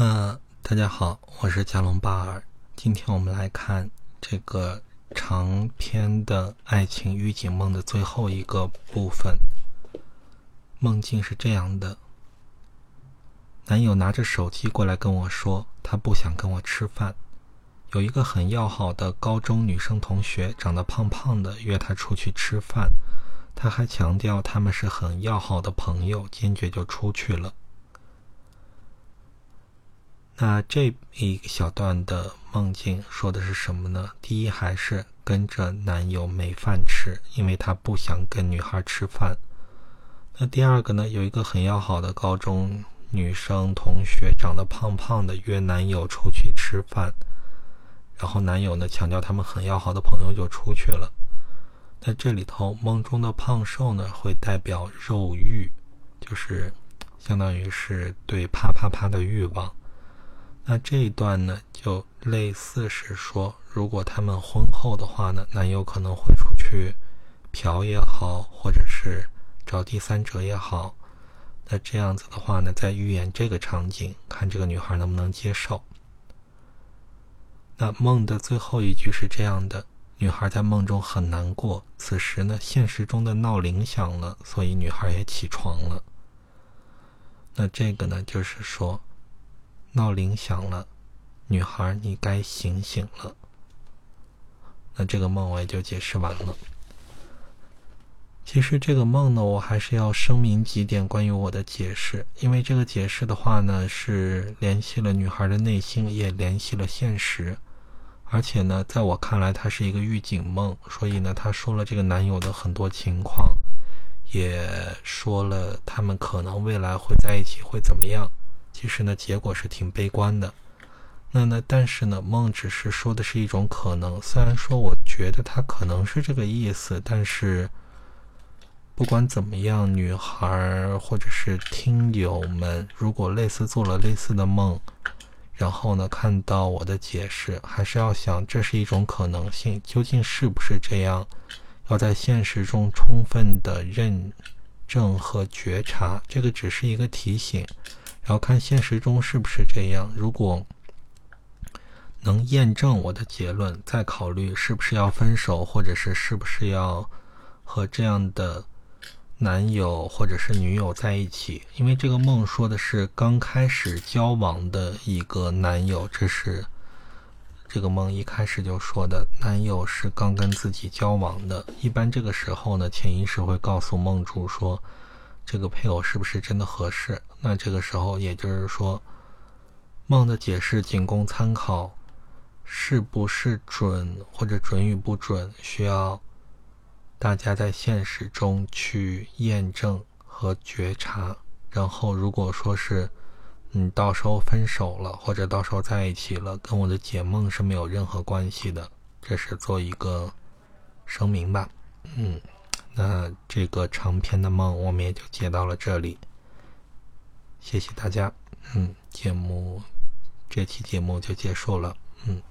嗯，大家好，我是加隆巴尔。今天我们来看这个长篇的爱情预警梦的最后一个部分。梦境是这样的：男友拿着手机过来跟我说，他不想跟我吃饭。有一个很要好的高中女生同学，长得胖胖的，约他出去吃饭。他还强调他们是很要好的朋友，坚决就出去了。那这一小段的梦境说的是什么呢？第一，还是跟着男友没饭吃，因为他不想跟女孩吃饭。那第二个呢？有一个很要好的高中女生同学，长得胖胖的，约男友出去吃饭，然后男友呢强调他们很要好的朋友就出去了。那这里头梦中的胖瘦呢，会代表肉欲，就是相当于是对啪啪啪的欲望。那这一段呢，就类似是说，如果他们婚后的话呢，男友可能会出去嫖也好，或者是找第三者也好。那这样子的话呢，在预演这个场景，看这个女孩能不能接受。那梦的最后一句是这样的：女孩在梦中很难过，此时呢，现实中的闹铃响了，所以女孩也起床了。那这个呢，就是说。闹铃响了，女孩，你该醒醒了。那这个梦我也就解释完了。其实这个梦呢，我还是要声明几点关于我的解释，因为这个解释的话呢，是联系了女孩的内心，也联系了现实，而且呢，在我看来，它是一个预警梦，所以呢，他说了这个男友的很多情况，也说了他们可能未来会在一起会怎么样。其实呢，结果是挺悲观的。那呢，但是呢，梦只是说的是一种可能。虽然说我觉得他可能是这个意思，但是不管怎么样，女孩或者是听友们，如果类似做了类似的梦，然后呢看到我的解释，还是要想这是一种可能性，究竟是不是这样？要在现实中充分的认证和觉察，这个只是一个提醒。要看现实中是不是这样。如果能验证我的结论，再考虑是不是要分手，或者是是不是要和这样的男友或者是女友在一起。因为这个梦说的是刚开始交往的一个男友，这是这个梦一开始就说的，男友是刚跟自己交往的。一般这个时候呢，潜意识会告诉梦主说。这个配偶是不是真的合适？那这个时候，也就是说，梦的解释仅供参考，是不是准或者准与不准，需要大家在现实中去验证和觉察。然后，如果说是你到时候分手了，或者到时候在一起了，跟我的解梦是没有任何关系的。这是做一个声明吧，嗯。那这个长篇的梦，我们也就接到了这里。谢谢大家，嗯，节目这期节目就结束了，嗯。